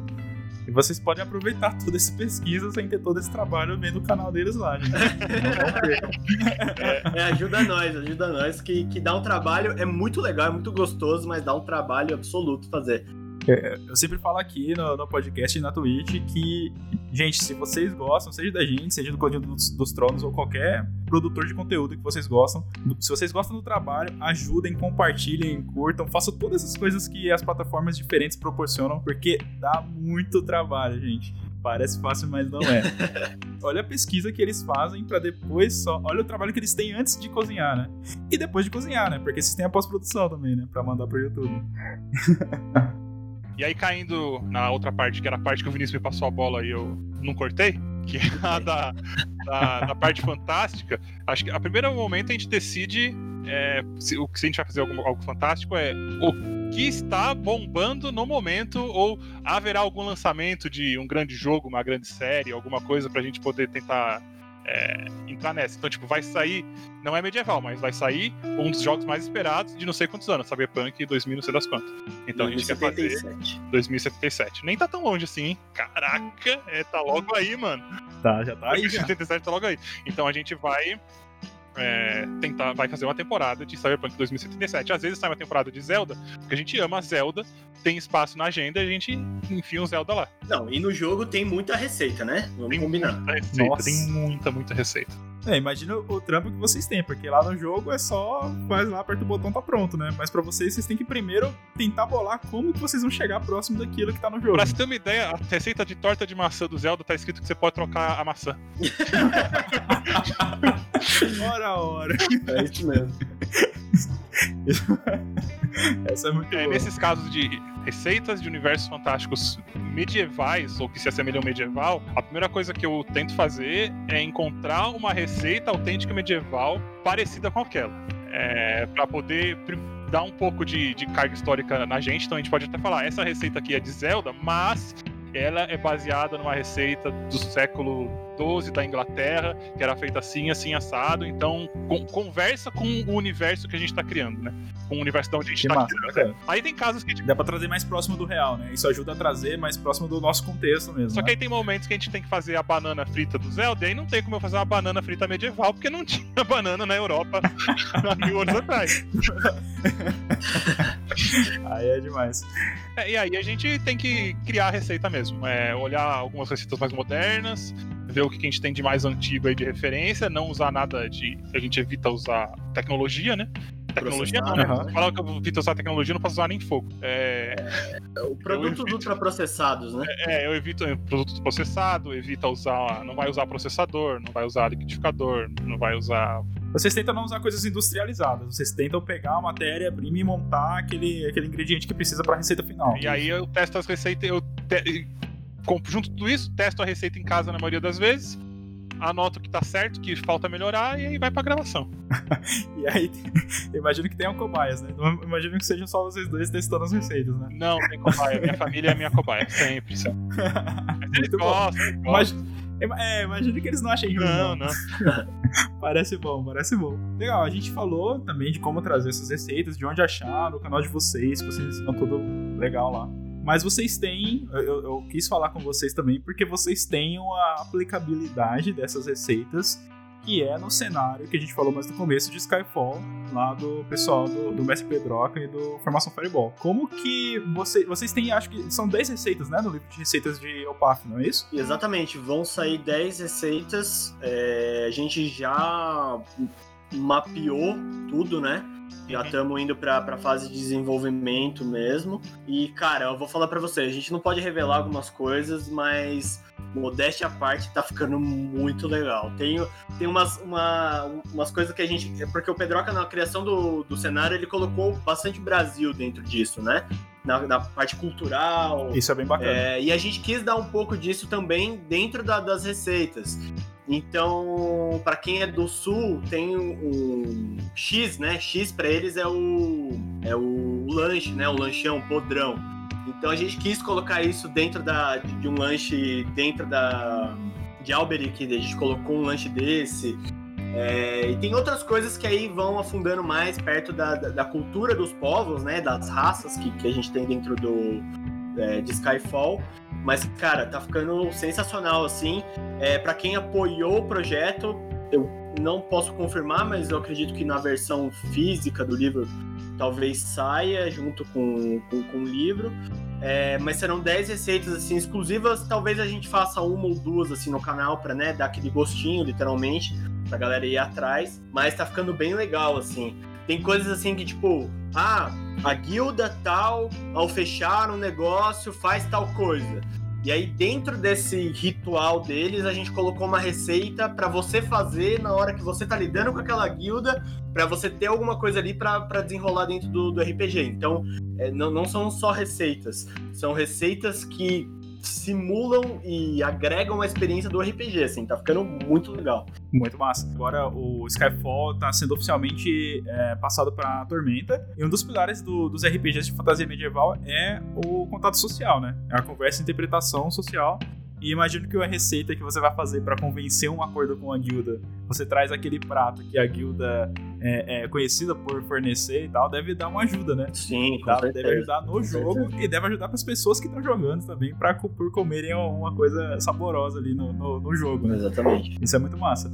E vocês podem aproveitar toda essa pesquisa sem ter todo esse trabalho vendo o canal deles lá, gente. é, é, ajuda nós, ajuda nós, que, que dá um trabalho, é muito legal, é muito gostoso, mas dá um trabalho absoluto fazer. É, eu sempre falo aqui no, no, podcast e na Twitch que, gente, se vocês gostam, seja da gente, seja do conteúdo dos, dos, Tronos ou qualquer produtor de conteúdo que vocês gostam, se vocês gostam do trabalho, ajudem, compartilhem, curtam, façam todas essas coisas que as plataformas diferentes proporcionam, porque dá muito trabalho, gente. Parece fácil, mas não é. olha a pesquisa que eles fazem para depois só. Olha o trabalho que eles têm antes de cozinhar, né? E depois de cozinhar, né? Porque vocês têm a pós-produção também, né? Pra mandar pro YouTube. E aí, caindo na outra parte, que era a parte que o Vinícius me passou a bola e eu não cortei, que é a da, da, da, parte fantástica, acho que a primeiro momento a gente decide é, se, o, se a gente vai fazer algo, algo fantástico é o que está bombando no momento ou haverá algum lançamento de um grande jogo, uma grande série, alguma coisa para a gente poder tentar é, entrar nessa. Então, tipo, vai sair, não é medieval, mas vai sair um dos jogos mais esperados de não sei quantos anos, Cyberpunk 2000 não sei das quantas. Então 2077. a gente quer fazer 2077. Nem tá tão longe assim, hein? Caraca, é, tá logo aí, mano. Tá, já tá aí. 2077 tá logo aí. Então a gente vai é, tentar, vai fazer uma temporada de Cyberpunk 2077. Às vezes sai uma temporada de Zelda, porque a gente ama Zelda, tem espaço na agenda e a gente enfia um Zelda lá. Não, e no jogo tem muita receita, né? Vamos tem combinar. Muita receita, Nossa. Tem muita, muita receita. É, imagina o trampo que vocês têm, porque lá no jogo é só faz lá, aperta o botão, tá pronto, né? Mas para vocês, vocês têm que primeiro tentar bolar como que vocês vão chegar próximo daquilo que tá no jogo. Pra você ter uma ideia, a receita de torta de maçã do Zelda tá escrito que você pode trocar a maçã. ora, ora. É isso mesmo. Essa é muito é, boa. Nesses casos de receitas de universos fantásticos medievais, ou que se assemelham medieval, a primeira coisa que eu tento fazer é encontrar uma receita autêntica medieval parecida com aquela. É, para poder dar um pouco de, de carga histórica na gente, então a gente pode até falar, essa receita aqui é de Zelda, mas ela é baseada numa receita do século XII da Inglaterra, que era feita assim, assim, assado. Então, com, conversa com o universo que a gente está criando, né? Com o universo da onde a gente está criando. Né? Aí tem casos que. Tipo... Dá pra trazer mais próximo do real, né? Isso ajuda a trazer mais próximo do nosso contexto mesmo. Só né? que aí tem momentos que a gente tem que fazer a banana frita do Zelda, e aí não tem como eu fazer uma banana frita medieval, porque não tinha banana na Europa há mil anos atrás. aí é demais. É, e aí a gente tem que criar a receita mesmo. É, olhar algumas receitas mais modernas, ver o que a gente tem de mais antigo aí de referência, não usar nada de. A gente evita usar tecnologia, né? Tecnologia não, né? Uhum. Falar que eu evito usar tecnologia, não posso usar nem fogo. É... é o produtos evito... ultraprocessados, né? É, eu evito produto processado, evita usar. Não vai usar processador, não vai usar liquidificador, não vai usar. Vocês tentam não usar coisas industrializadas, vocês tentam pegar a matéria-prima e montar aquele, aquele ingrediente que precisa para a receita final. E aí eu testo as receitas, eu te junto tudo isso, testo a receita em casa na maioria das vezes, anoto o que tá certo, que falta melhorar e aí vai pra gravação. e aí, imagino que tenham cobaias, né? Não imagino que sejam só vocês dois testando as receitas, né? Não, tem cobaia. Minha família é minha cobaia, sempre. sempre. Mas eles gostam, eles gostam. É, imagina que eles não achem ruim. Não, não. parece bom, parece bom. Legal, a gente falou também de como trazer essas receitas, de onde achar, no canal de vocês, que vocês estão tudo legal lá. Mas vocês têm, eu, eu, quis falar com vocês também, porque vocês têm a aplicabilidade dessas receitas, que é no cenário que a gente falou mais no começo de Skyfall, lá do pessoal do, do Mestre Pedroca e do Formação Fireball. Como que você, vocês têm, acho que são 10 receitas, né, no livro de receitas de Opaf, não é isso? Exatamente, vão sair 10 receitas, é, a gente já mapeou tudo, né? Já estamos indo para a fase de desenvolvimento mesmo. E, cara, eu vou falar para você, a gente não pode revelar algumas coisas, mas modéstia à parte, tá ficando muito legal. Tem, tem umas, uma, umas coisas que a gente. Porque o Pedroca, na criação do, do cenário, ele colocou bastante Brasil dentro disso, né? Na, na parte cultural. Isso é bem bacana. É, e a gente quis dar um pouco disso também dentro da, das receitas. Então, para quem é do sul, tem um X, né? X para eles é o é o lanche, né? O lanchão podrão. Então a gente quis colocar isso dentro da, de um lanche dentro da de Alberic, a gente colocou um lanche desse. É, e tem outras coisas que aí vão afundando mais perto da, da, da cultura dos povos, né? Das raças que, que a gente tem dentro do é, de Skyfall. Mas, cara, tá ficando sensacional, assim. É, para quem apoiou o projeto, eu não posso confirmar, mas eu acredito que na versão física do livro talvez saia junto com, com, com o livro. É, mas serão 10 receitas assim exclusivas. Talvez a gente faça uma ou duas assim no canal para né, dar aquele gostinho, literalmente, pra galera ir atrás. Mas tá ficando bem legal, assim. Tem coisas assim que, tipo, ah, a guilda tal, ao fechar um negócio, faz tal coisa. E aí, dentro desse ritual deles, a gente colocou uma receita para você fazer na hora que você tá lidando com aquela guilda, para você ter alguma coisa ali para desenrolar dentro do, do RPG. Então, é, não, não são só receitas, são receitas que simulam e agregam a experiência do RPG, assim, tá ficando muito legal. Muito massa. Agora o Skyfall tá sendo oficialmente é, passado pra Tormenta, e um dos pilares do, dos RPGs de fantasia medieval é o contato social, né? É a conversa e interpretação social. E imagino que a receita que você vai fazer para convencer um acordo com a guilda, você traz aquele prato que a guilda é, é, conhecida por fornecer e tal, deve dar uma ajuda, né? Sim, com tá? Deve ajudar no jogo certeza. e deve ajudar para as pessoas que estão jogando também, para por comerem uma coisa saborosa ali no, no, no, jogo, né? Exatamente. Isso é muito massa.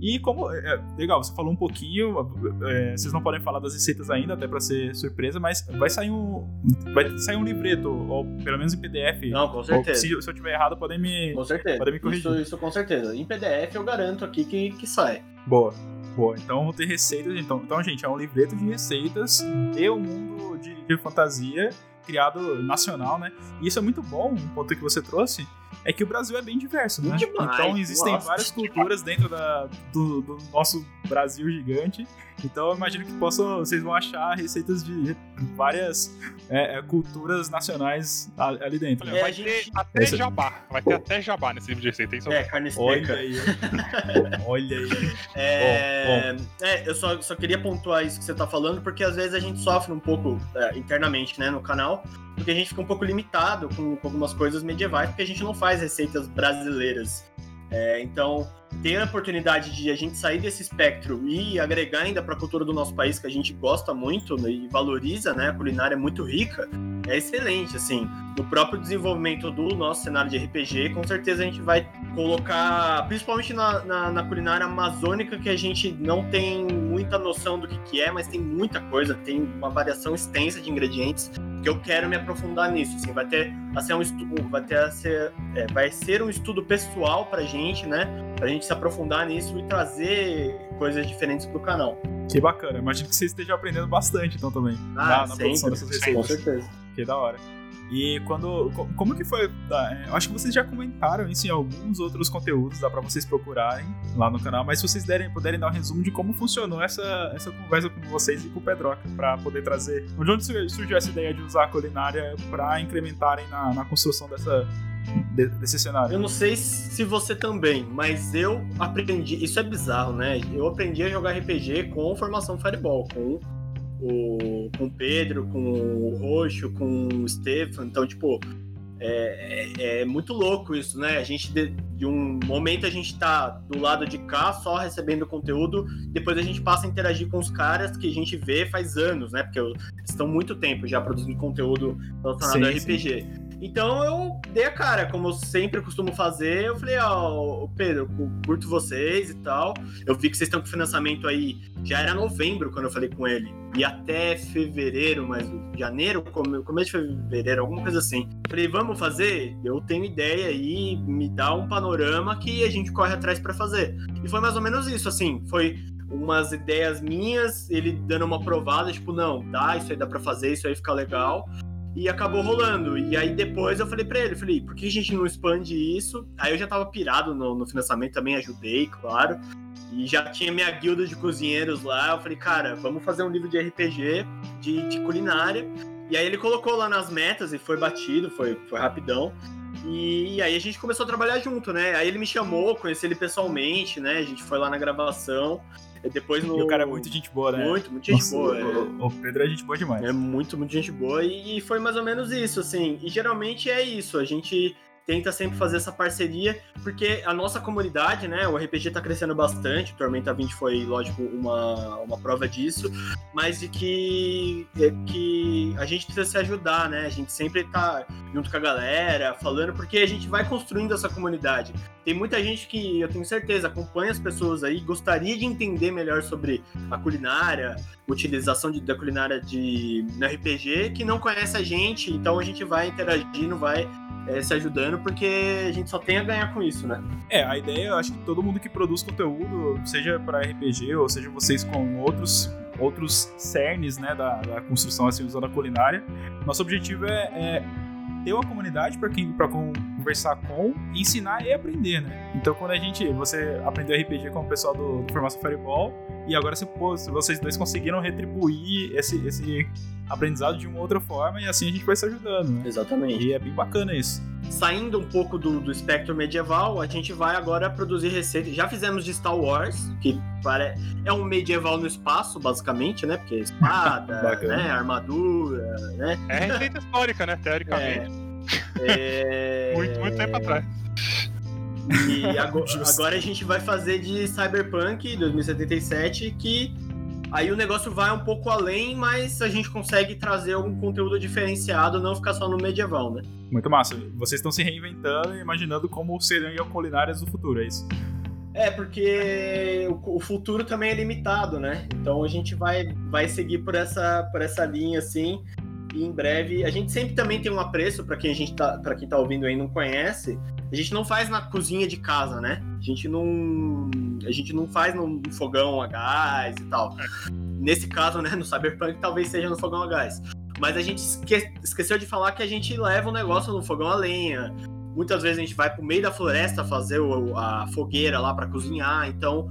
E como. É, é legal, você falou um pouquino, é, vocês não podem falar das receitas ainda, até para ser surpresa, mas vai sair um. Vai sair um livreto, ou pelo menos em PDF. Não, com certeza. Se, se, eu tiver errado, podem me. Com certeza. Podem me corrigir. Isso, isso com certeza. Em PDF eu garanto aqui que, que sai. Boa. Boa, então vou ter receitas. Então, então, gente, é um livreto de receitas e o mundo de, de fantasia criado nacional, né? E isso é muito bom, um ponto que você trouxe, é que o Brasil é bem diverso, né? Demais, então existem nossa, várias culturas dentro da, do, do, nosso Brasil gigante. Então eu imagino que possam, vocês vão achar receitas de várias é, é culturas nacionais ali dentro. Olha, vai ter até Esse... jabá. Vai ter até jabá nesse livro de receita. Hein, é, carne Olha aí. Olha aí. É, bom, bom. é eu só, só queria pontuar isso que você tá falando, porque às vezes a gente sofre um pouco é, internamente, né, no canal, porque a gente fica um pouco limitado com, com algumas coisas medievais, porque a gente não faz receitas brasileiras. É, então, ter a oportunidade de a gente sair desse espectro e agregar ainda para a cultura do nosso país, que a gente gosta muito né, e valoriza, né? A culinária é muito rica, é excelente, assim. No próprio desenvolvimento do nosso cenário de RPG, com certeza a gente vai colocar, principalmente na, na, na culinária amazônica, que a gente não tem muita noção do que, que é, mas tem muita coisa, tem uma variação extensa de ingredientes que eu quero me aprofundar nisso. Assim, vai ter a ser um estudo, vai ter a ser, é, vai ser um estudo pessoal para gente, né? Para a gente se aprofundar nisso e trazer coisas diferentes pro canal. Que bacana. Imagino que você esteja aprendendo bastante, então também. Ah, na, na produção dessas receitas. Com certeza. Que da hora. E quando. Como que foi? É, eu acho que vocês já comentaram isso em alguns outros conteúdos, dá pra vocês procurarem lá no canal, mas se vocês derem, puderem dar um resumo de como funcionou essa, essa conversa com vocês e com o Pedroca, pra poder trazer. De onde surgiu essa ideia de usar a culinária pra incrementarem na, na construção dessa, desse cenário? Eu não sei se você também, mas eu aprendi. Isso é bizarro, né? Eu aprendi a jogar RPG com formação Fireball, com o, com o Pedro, com o Roxo, com o Stefan. Então, tipo, é, é, é, muito louco isso, né? A gente, de, de, um momento, a gente tá do lado de cá só recebendo conteúdo, depois a gente passa a interagir com os caras que a gente vê faz anos, né? Porque estão muito tempo já produzindo conteúdo relacionado sim, ao RPG. Sim. Então eu dei a cara, como eu sempre costumo fazer. Eu falei, ó, oh, Pedro, curto vocês e tal. Eu vi que vocês estão com financiamento aí. Já era novembro quando eu falei com ele. E até fevereiro, mas janeiro, começo de fevereiro, alguma coisa assim. Falei, vamos fazer? Eu tenho ideia aí, me dá um panorama que a gente corre atrás para fazer. E foi mais ou menos isso, assim. Foi umas ideias minhas, ele dando uma provada, tipo, não, dá, isso aí dá pra fazer, isso aí fica legal e acabou rolando. E aí depois eu falei para ele, falei, por que a gente não expande isso? Aí eu já tava pirado no, no, financiamento, também ajudei, claro. E já tinha minha guilda de cozinheiros lá. Eu falei, cara, vamos fazer um livro de RPG, de, de culinária. E aí ele colocou lá nas metas e foi batido, foi, foi rapidão. E aí a gente começou a trabalhar junto, né? Aí ele me chamou, conheci ele pessoalmente, né? A gente foi lá na gravação. Depois no... E o cara é muito gente boa, né? Muito, muito gente Nossa, boa. O, é... o Pedro é gente boa demais. É muito, muito gente boa. E foi mais ou menos isso, assim. E geralmente é isso. A gente tenta sempre fazer essa parceria, porque a nossa comunidade, né, o RPG está crescendo bastante, Tormenta 20 foi, lógico, uma, uma prova disso, mas de que, é, que a gente precisa se ajudar, né, a gente sempre tá junto com a galera, falando, porque a gente vai construindo essa comunidade. Tem muita gente que, eu tenho certeza, acompanha as pessoas aí, gostaria de entender melhor sobre a culinária, utilização de, da culinária de, no RPG, que não conhece a gente, então a gente vai interagindo, vai é, se ajudando, porque a gente só tem a ganhar com isso, né? É, a ideia, eu acho que todo mundo que produz conteúdo, seja para RPG ou seja vocês com outros outros cernes, né, da, da construção assim usando a culinária, nosso objetivo é, é ter uma comunidade para quem para conversar com, ensinar e aprender, né? Então quando a gente você aprendeu RPG com o pessoal do, do Formação Fireball e agora se, vocês dois conseguiram retribuir esse, esse aprendizado de uma outra forma e assim a gente vai se ajudando. Né? Exatamente. E é bem bacana isso. Saindo um pouco do, do espectro medieval, a gente vai agora produzir receitas. Já fizemos de Star Wars, que pare... é um medieval no espaço, basicamente, né? Porque espada, né? armadura, né? É receita histórica, né? Teoricamente. É... é... muito, muito tempo atrás. E agora, agora, a gente vai fazer de Cyberpunk 2077, que aí o negócio vai um pouco além, mas a gente consegue trazer algum conteúdo diferenciado, não ficar só no medieval, né? Muito massa. Vocês estão se reinventando e imaginando como serão culinárias do futuro, é isso? É, porque o futuro também é limitado, né? Então a gente vai, vai seguir por essa, por essa linha, assim. E em breve, a gente sempre também tem um apreço para quem a gente tá, para quem tá ouvindo aí não conhece. A gente não faz na cozinha de casa, né? A gente não a gente não faz no fogão a gás e tal. Nesse caso, né, no Cyberpunk talvez seja no fogão a gás. Mas a gente esque esqueceu de falar que a gente leva o negócio no fogão a lenha. Muitas vezes a gente vai pro meio da floresta fazer o, a fogueira lá para cozinhar. Então,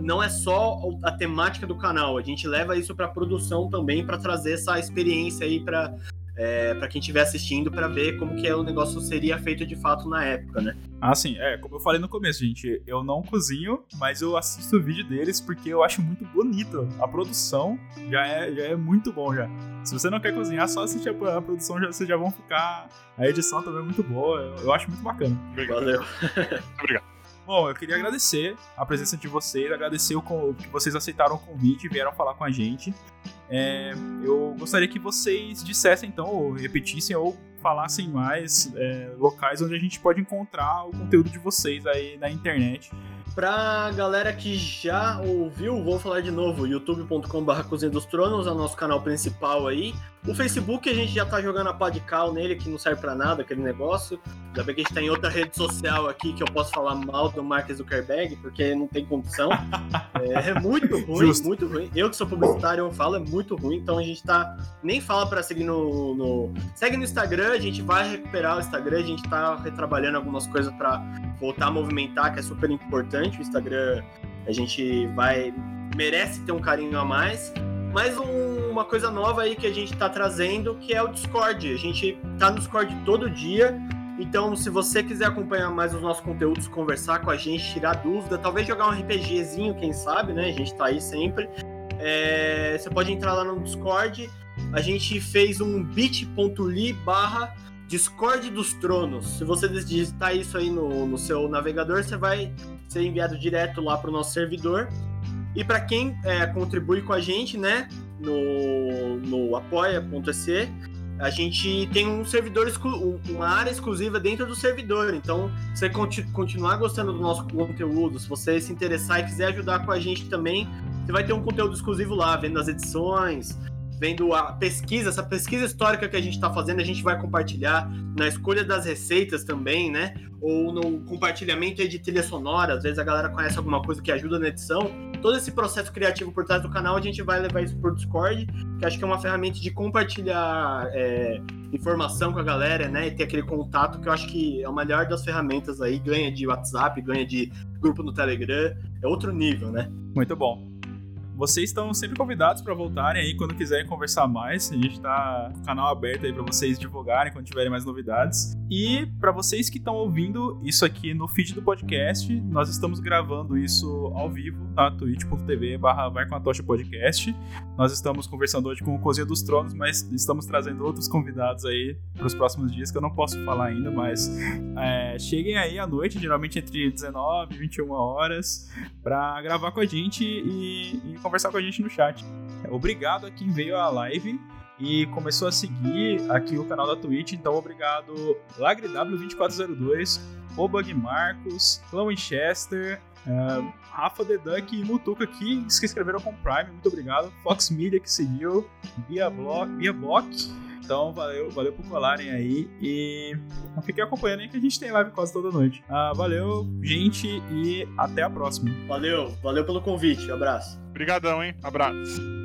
não é só a temática do canal, a gente leva isso para produção também para trazer essa experiência aí para é, para quem estiver assistindo para ver como que o negócio seria feito de fato na época, né? Ah, sim. É, como eu falei no começo, gente, eu não cozinho, mas eu assisto o vídeo deles porque eu acho muito bonito. A produção já é, já é muito bom já. Se você não quer cozinhar, só assistir a, a produção, já, vocês já vão ficar... A edição também é muito boa, eu, eu acho muito bacana. Obrigado. Valeu. Obrigado. Bom, eu queria agradecer a presença de vocês, agradecer o que vocês aceitaram o convite e vieram falar com a gente. É, eu gostaria que vocês dissessem, então, ou repetissem ou falassem mais é, locais onde a gente pode encontrar o conteúdo de vocês aí na internet Pra galera que já ouviu, vou falar de novo, youtube.com.br Cozinha dos Tronos é o nosso canal principal aí. O Facebook a gente já tá jogando a pá de cal nele, que não serve pra nada, aquele negócio. Já bem que a gente tá em outra rede social aqui que eu posso falar mal do Mark Zuckerberg, porque não tem condição. É, é muito ruim, Justo. muito ruim. Eu que sou publicitário, eu falo, é muito ruim, então a gente tá. Nem fala pra seguir no, no. Segue no Instagram, a gente vai recuperar o Instagram, a gente tá retrabalhando algumas coisas pra voltar a movimentar, que é super importante. O Instagram, a gente vai merece ter um carinho a mais. Mais um, uma coisa nova aí que a gente está trazendo, que é o Discord. A gente tá no Discord todo dia. Então, se você quiser acompanhar mais os nossos conteúdos, conversar com a gente, tirar dúvida, talvez jogar um RPGzinho, quem sabe, né? A gente tá aí sempre. É, você pode entrar lá no Discord. A gente fez um bit.ly barra Discord dos Tronos. Se você digitar isso aí no, no seu navegador, você vai ser enviado direto lá para o nosso servidor. E para quem é, contribui com a gente, né, no, no apoia.se, a gente tem um servidor, uma área exclusiva dentro do servidor. Então, se você continuar gostando do nosso conteúdo, se você se interessar e quiser ajudar com a gente também, você vai ter um conteúdo exclusivo lá, vendo as edições, vendo a pesquisa, essa pesquisa histórica que a gente está fazendo, a gente vai compartilhar na escolha das receitas também, né? Ou no compartilhamento de trilha sonora. Às vezes a galera conhece alguma coisa que ajuda na edição. Todo esse processo criativo por trás do canal, a gente vai levar isso por Discord, que acho que é uma ferramenta de compartilhar é, informação com a galera, né? E ter aquele contato que eu acho que é o melhor das ferramentas aí. Ganha de WhatsApp, ganha de grupo no Telegram. É outro nível, né? Muito bom. Vocês estão sempre convidados para voltarem aí quando quiserem conversar mais. A gente está com o canal aberto aí para vocês divulgarem quando tiverem mais novidades. E para vocês que estão ouvindo isso aqui no feed do podcast, nós estamos gravando isso ao vivo na twitch.tv barra vai com a tocha podcast. Nós estamos conversando hoje com o Cozinha dos Tronos, mas estamos trazendo outros convidados aí para os próximos dias que eu não posso falar ainda, mas é, cheguem aí à noite, geralmente entre 19 e 21 horas, para gravar com a gente e, e conversar com a gente no chat. Obrigado a quem veio à live e começou a seguir aqui o canal da Twitch. Então, obrigado LagriW2402, Obug Marcos, Clã Winchester, uh, Rafa The Duck e Mutuca que se inscreveram com Prime. Muito obrigado. Fox Media que seguiu, Bia Block, Bia Block. Então, valeu, valeu por colarem aí e fiquem acompanhando aí que a gente tem live quase toda noite. Uh, valeu, gente, e até a próxima. Valeu, valeu pelo convite. Abraço. Obrigadão, hein? Abraço.